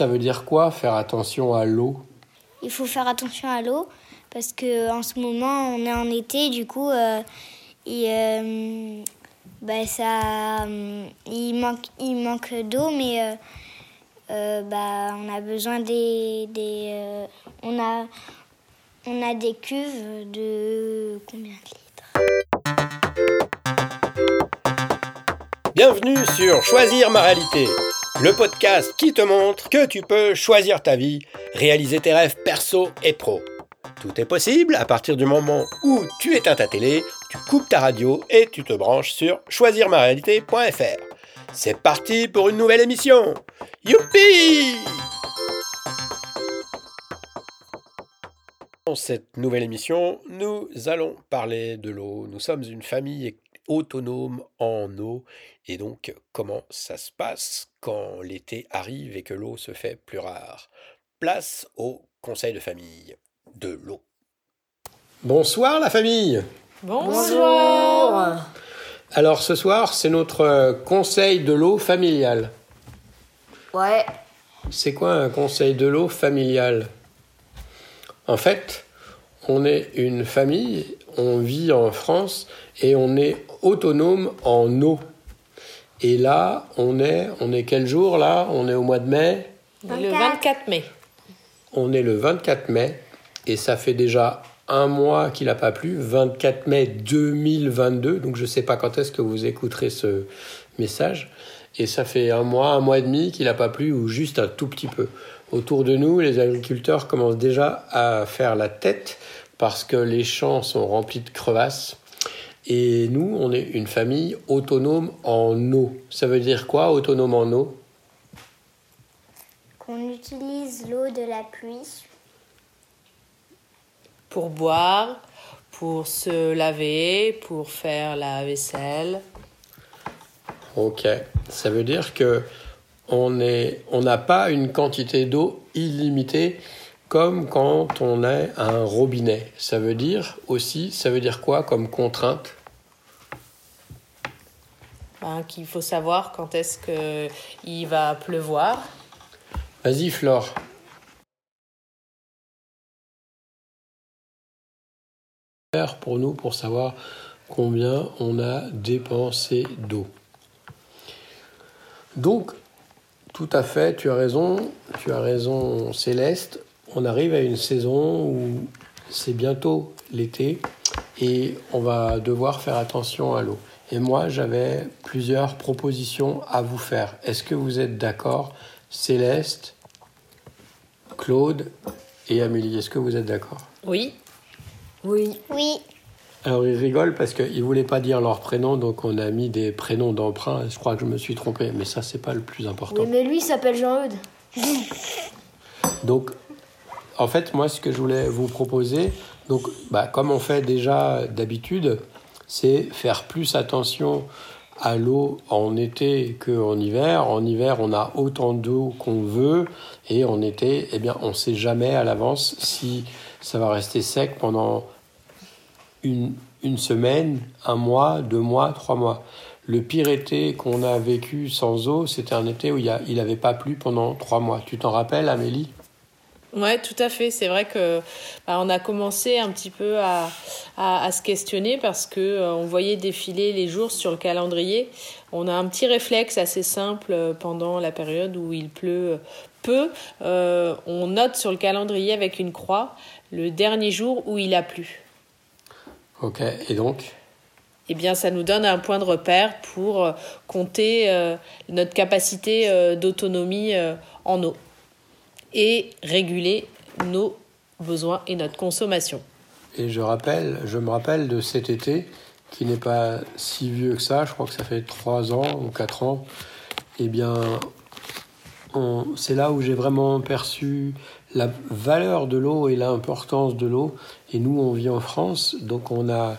ça veut dire quoi faire attention à l'eau? Il faut faire attention à l'eau parce que en ce moment on est en été, du coup, euh, et, euh, bah, ça, euh, il manque, il manque d'eau, mais euh, euh, bah, on a besoin des, des euh, on a, on a des cuves de combien de litres? Bienvenue sur Choisir ma réalité, le podcast qui te montre que tu peux choisir ta vie, réaliser tes rêves perso et pro. Tout est possible à partir du moment où tu éteins ta télé, tu coupes ta radio et tu te branches sur choisirmaréalité.fr. C'est parti pour une nouvelle émission. Youpi Dans cette nouvelle émission, nous allons parler de l'eau. Nous sommes une famille autonome en eau et donc comment ça se passe quand l'été arrive et que l'eau se fait plus rare? Place au conseil de famille de l'eau. Bonsoir la famille Bonjour. Alors ce soir, c'est notre euh, conseil de l'eau familial. Ouais. C'est quoi un conseil de l'eau familial En fait, on est une famille, on vit en France et on est autonome en eau. Et là, on est, on est quel jour là? On est au mois de mai? Le 24 mai. On est le 24 mai et ça fait déjà un mois qu'il n'a pas plu, 24 mai 2022. Donc je ne sais pas quand est-ce que vous écouterez ce message. Et ça fait un mois, un mois et demi qu'il n'a pas plu ou juste un tout petit peu. Autour de nous, les agriculteurs commencent déjà à faire la tête parce que les champs sont remplis de crevasses. Et nous, on est une famille autonome en eau. Ça veut dire quoi, autonome en eau? Qu'on utilise l'eau de la pluie Pour boire, pour se laver, pour faire la vaisselle. Ok, ça veut dire que on est, n'a pas une quantité d'eau illimitée comme quand on a un robinet. Ça veut dire aussi, ça veut dire quoi comme contrainte? Ben, qu'il faut savoir quand est-ce qu'il va pleuvoir. Vas-y Flore. Pour nous pour savoir combien on a dépensé d'eau. Donc, tout à fait, tu as raison, tu as raison Céleste. On arrive à une saison où c'est bientôt l'été et on va devoir faire attention à l'eau. Et moi, j'avais plusieurs propositions à vous faire. Est-ce que vous êtes d'accord Céleste, Claude et Amélie, est-ce que vous êtes d'accord? Oui. Oui. Oui, Alors ils rigolent parce qu'ils ne voulaient pas dire leur prénom, donc on a mis des prénoms d'emprunt. Je crois que je me suis trompé, mais ça, c'est pas le plus important. Oui, mais lui s'appelle Jean-Eudes. Donc, en fait, moi, ce que je voulais vous proposer, donc, bah, comme on fait déjà d'habitude, c'est faire plus attention à l'eau en été qu'en hiver. En hiver, on a autant d'eau qu'on veut, et en été, eh bien, on ne sait jamais à l'avance si ça va rester sec pendant une, une semaine, un mois, deux mois, trois mois. Le pire été qu'on a vécu sans eau, c'était un été où il n'avait pas plu pendant trois mois. Tu t'en rappelles, Amélie? Ouais, tout à fait. C'est vrai que bah, on a commencé un petit peu à, à, se questionner parce que euh, on voyait défiler les jours sur le calendrier. On a un petit réflexe assez simple euh, pendant la période où il pleut peu. Euh, on note sur le calendrier avec une croix le dernier jour où il a plu. Ok, et donc Eh bien, ça nous donne un point de repère pour euh, compter euh, notre capacité euh, d'autonomie euh, en eau et réguler nos besoins et notre consommation. Et je rappelle, je me rappelle de cet été qui n'est pas si vieux que ça, je crois que ça fait 3 ans ou 4 ans. Eh bien, on- c'est là où j'ai vraiment perçu la valeur de l'eau et l'importance de l'eau. Et nous, on vit en France, donc on a,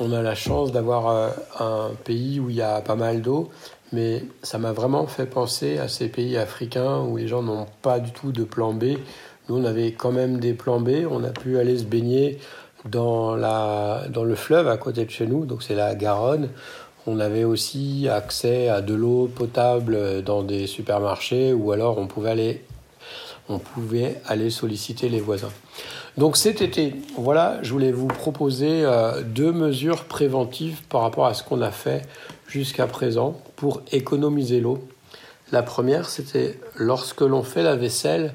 on a la chance d'avoir euh, un pays où il y a pas mal d'eau. Mais ça m'a vraiment fait penser à ces pays africains où les gens n'ont pas du tout de plan B. Nous, on avait quand même des plans B. On a pu aller se baigner dans, la, dans le fleuve à côté de chez nous, donc c'est la Garonne. On avait aussi accès à de l'eau potable dans des supermarchés ou alors on pouvait aller on pouvait aller solliciter les voisins. Donc cet été, voilà, je voulais vous proposer euh, deux mesures préventives par rapport à ce qu'on a fait jusqu'à présent pour économiser l'eau. La première, c'était lorsque l'on fait la vaisselle,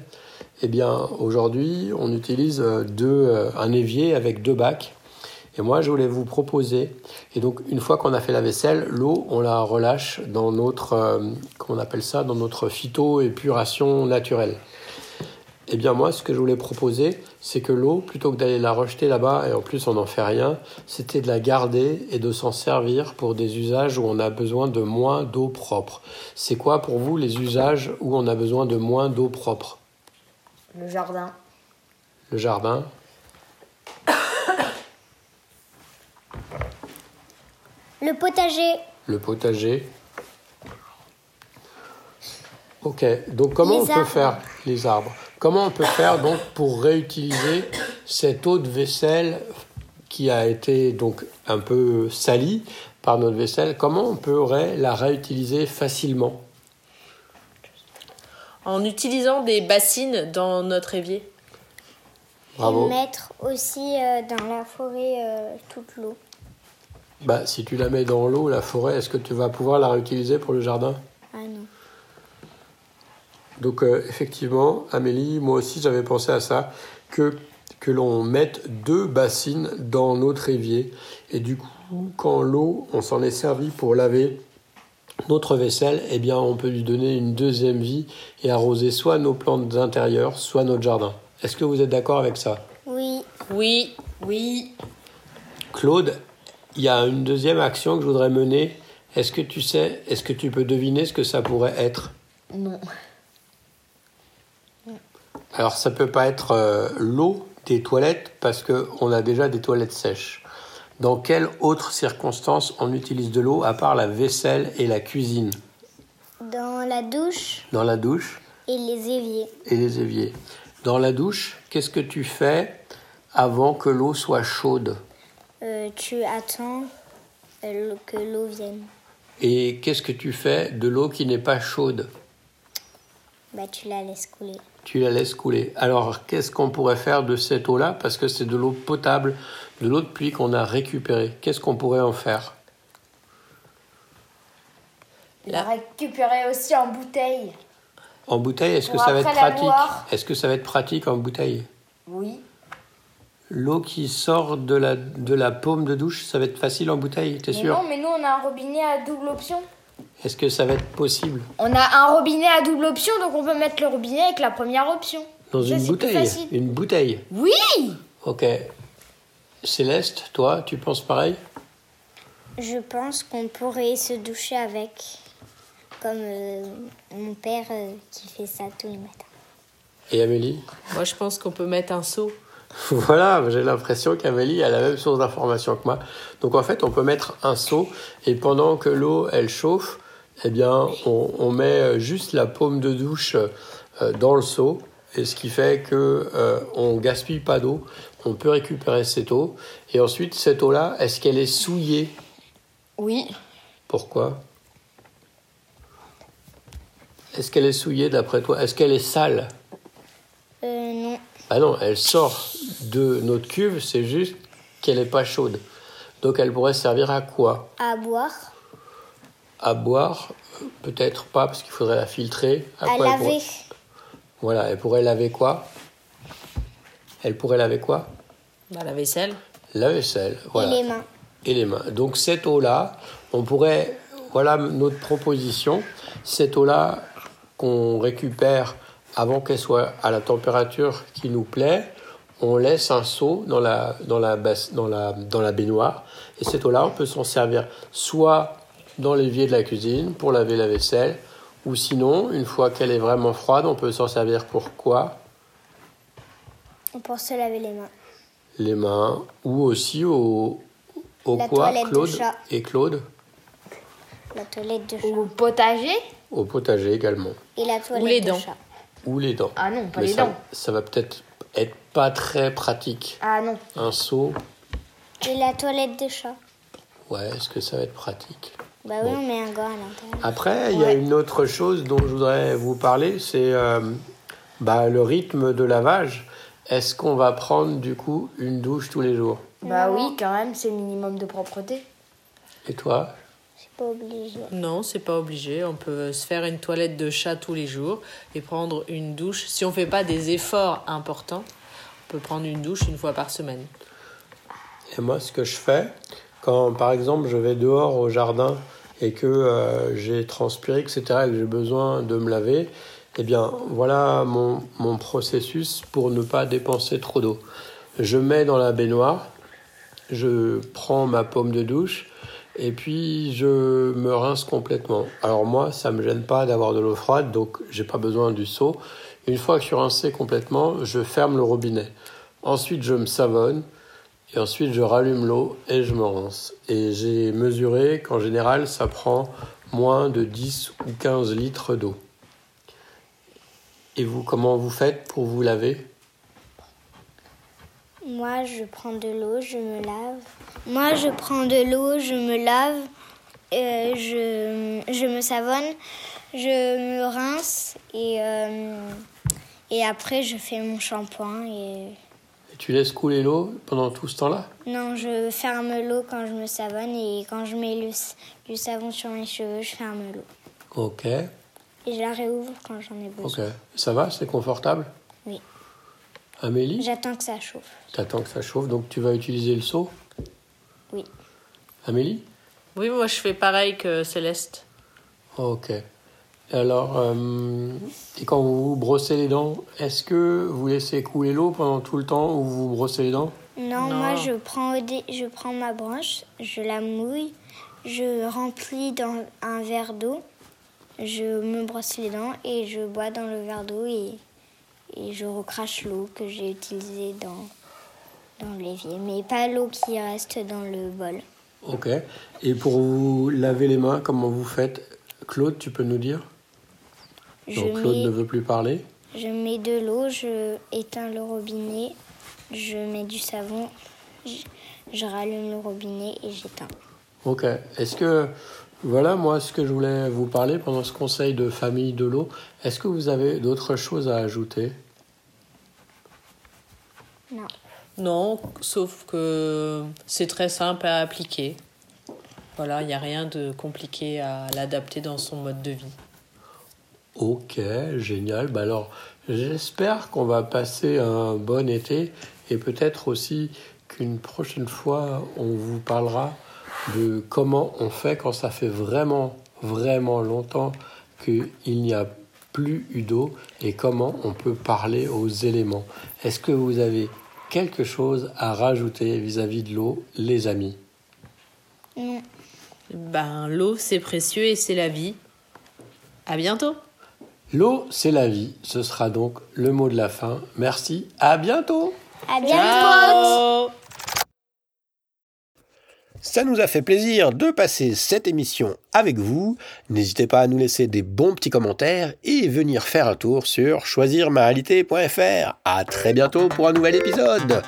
eh bien aujourd'hui, on utilise euh, euh, un évier avec deux bacs. Et moi, je voulais vous proposer, et donc une fois qu'on a fait la vaisselle, l'eau, on la relâche dans notre, qu'on appelle ça, dans notre phytoépuration naturelle. Eh bien moi, ce que je voulais proposer, c'est que l'eau, plutôt que d'aller la rejeter là-bas, et en plus on n'en fait rien, c'était de la garder et de s'en servir pour des usages où on a besoin de moins d'eau propre. C'est quoi pour vous les usages où on a besoin de moins d'eau propre? Le jardin. Le jardin Le potager. Le potager Ok, donc comment Les on peut faire les arbres? Comment on peut faire donc pour réutiliser cette eau de vaisselle qui a été donc un peu salie par notre vaisselle? Comment on pourrait la réutiliser facilement? En utilisant des bassines dans notre évier. Bravo. Et mettre aussi euh, dans la forêt euh, toute l'eau. Bah, si tu la mets dans l'eau, la forêt, est-ce que tu vas pouvoir la réutiliser pour le jardin? Donc euh, effectivement, Amélie, moi aussi j'avais pensé à ça, que, que l'on mette deux bassines dans notre évier. Et du coup, quand l'eau, on s'en est servi pour laver notre vaisselle, eh bien on peut lui donner une deuxième vie et arroser soit nos plantes intérieures, soit notre jardin. Est-ce que vous êtes d'accord avec ça? Oui. Oui, Oui. Claude, il y a une deuxième action que je voudrais mener. Est-ce que tu sais, est-ce que tu peux deviner ce que ça pourrait être? Non. Alors ça peut pas être euh, l'eau des toilettes parce qu'on a déjà des toilettes sèches. Dans quelles autres circonstances on utilise de l'eau à part la vaisselle et la cuisine? Dans la douche Dans la douche et les éviers. et les éviers. Dans la douche, qu'est-ce que tu fais avant que l'eau soit chaude? Euh, tu attends euh, que l'eau vienne. Et qu'est-ce que tu fais de l'eau qui n'est pas chaude? Bah, tu la laisses couler. Tu la laisses couler. Alors qu'est-ce qu'on pourrait faire de cette eau-là? Parce que c'est de l'eau potable, de l'eau de pluie qu'on a récupérée. Qu'est-ce qu'on pourrait en faire? La récupérer aussi en bouteille. En bouteille, est-ce que ça va être pratique? Est-ce que ça va être pratique en bouteille? Oui. L'eau qui sort de la, de la paume de douche, ça va être facile en bouteille, t'es sûr? non, mais nous on a un robinet à double option. Est-ce que ça va être possible On a un robinet à double option, donc on peut mettre le robinet avec la première option. Dans Ça, une bouteille. Une bouteille Oui Ok. Céleste, toi, tu penses pareil Je pense qu'on pourrait se doucher avec, comme euh, mon père euh, qui fait ça tous les matins. Et Amélie moi je pense qu'on peut mettre un seau. Voilà, j'ai l'impression qu'Amélie a la même source d'information que moi. Donc en fait, on peut mettre un seau et pendant que l'eau elle chauffe, eh bien, on, on met euh, juste la paume de douche euh, dans le seau et ce qui fait que euh, on gaspille pas d'eau. On peut récupérer cette eau et ensuite cette eau-là, est-ce qu'elle est souillée? Oui. Pourquoi? Est-ce qu'elle est souillée d'après toi? Est-ce qu'elle est sale? Euh, non. Ah non, elle sort de notre cuve, c'est juste qu'elle n'est pas chaude. Donc elle pourrait servir à quoi? À boire, À boire Peut-être pas, parce qu'il faudrait la filtrer. à quoi elle laver, pourrait- Voilà, elle pourrait laver quoi? Elle pourrait laver quoi? Bah, la vaisselle. La vaisselle, voilà. et les mains. et les mains. Donc cette eau-là, on pourrait, voilà notre proposition, cette eau-là qu'on récupère avant qu'elle soit à la température qui nous plaît, on laisse un seau dans la, dans la, basse- dans la, dans la baignoire et cette eau-là, on peut s'en servir soit dans l'évier de la cuisine pour laver la vaisselle, ou sinon, une fois qu'elle est vraiment froide, on peut s'en servir pour quoi? Pour se laver les mains. Les mains, ou aussi au, au La quoi, Claude chat. Et Claude? La toilette de chat. Au potager? Au potager également. Et la toilette les de dents. chat. Ou les dents. Ah non, pas Mais les ça, dents. ça va peut-être être pas très pratique. Ah non. Un seau, Et la toilette de chat. ouais, est-ce que ça va être pratique? Bah oui, on met un gant à l'intérieur. Après, il y a une autre chose dont je voudrais vous parler, c'est euh, bah, le rythme de lavage, est-ce qu'on va prendre du coup une douche tous les jours? Bah oui, quand même, c'est le minimum de propreté. Et toi? C'est pas obligé. Non, c'est pas obligé. On peut se faire une toilette de chat tous les jours et prendre une douche. Si on fait pas des efforts importants, on peut prendre une douche une fois par semaine. Et moi, ce que je fais, quand par exemple je vais dehors au jardin et que euh, j'ai transpiré, etc., et que j'ai besoin de me laver, eh bien voilà mon, mon processus pour ne pas dépenser trop d'eau. Je mets dans la baignoire, je prends ma pomme de douche et puis je me rince complètement. Alors moi, ça me gêne pas d'avoir de l'eau froide, donc j'ai pas besoin du seau. Une fois que je suis rincé complètement, je ferme le robinet. Ensuite, je me savonne. Et ensuite, je rallume l'eau et je me rince. Et j'ai mesuré qu'en général, ça prend moins de 10 ou 15 litres d'eau. Et vous, comment vous faites pour vous laver? Moi, je prends de l'eau, je me lave. Moi, je prends de l'eau, je me lave, euh, je, je me savonne, je me rince et, euh, et après, je fais mon shampoing. Et... Et tu laisses couler l'eau pendant tout ce temps-là? Non, je ferme l'eau quand je me savonne et quand je mets le, du savon sur mes cheveux, je ferme l'eau. Ok, Et je la réouvre quand j'en ai ok. besoin. Ça va? C'est confortable? Amélie J'attends que ça chauffe. T'attends que ça chauffe, donc tu vas utiliser le seau? Oui. Amélie? Oui, moi je fais pareil que Céleste. Ok. Et alors, euh, et quand vous vous brossez les dents, est-ce que vous laissez couler l'eau pendant tout le temps où vous vous brossez les dents? Non, Non. moi je prends, je prends ma branche, je la mouille, je remplis dans un verre d'eau, je me brosse les dents et je bois dans le verre d'eau et, et je recrache l'eau que j'ai utilisée dans, dans l'évier, mais pas l'eau qui reste dans le bol. Ok. Et pour vous laver les mains, comment vous faites? Claude, tu peux nous dire? Je Donc Claude mets, ne veut plus parler. je mets de l'eau, je éteins le robinet, je mets du savon, je, je rallume le robinet et j'éteins. Ok. Est-ce que, voilà, moi, ce que je voulais vous parler pendant ce conseil de famille de l'eau, est-ce que vous avez d'autres choses à ajouter? Non. Non, sauf que c'est très simple à appliquer. Voilà, il n'y a rien de compliqué à l'adapter dans son mode de vie. Ok, génial. Bah alors, j'espère qu'on va passer un bon été et peut-être aussi qu'une prochaine fois, on vous parlera de comment on fait quand ça fait vraiment, vraiment longtemps qu'il n'y a plus d'eau et comment on peut parler aux éléments. Est-ce que vous avez quelque chose à rajouter vis-à-vis de l'eau, les amis? Non. Ben, l'eau, c'est précieux et c'est la vie. À bientôt! L'eau, c'est la vie. Ce sera donc le mot de la fin. Merci. À bientôt. À bientôt. Ciao Ça nous a fait plaisir de passer cette émission avec vous. N'hésitez pas à nous laisser des bons petits commentaires et venir faire un tour sur choisirmaalité.fr. À très bientôt pour un nouvel épisode.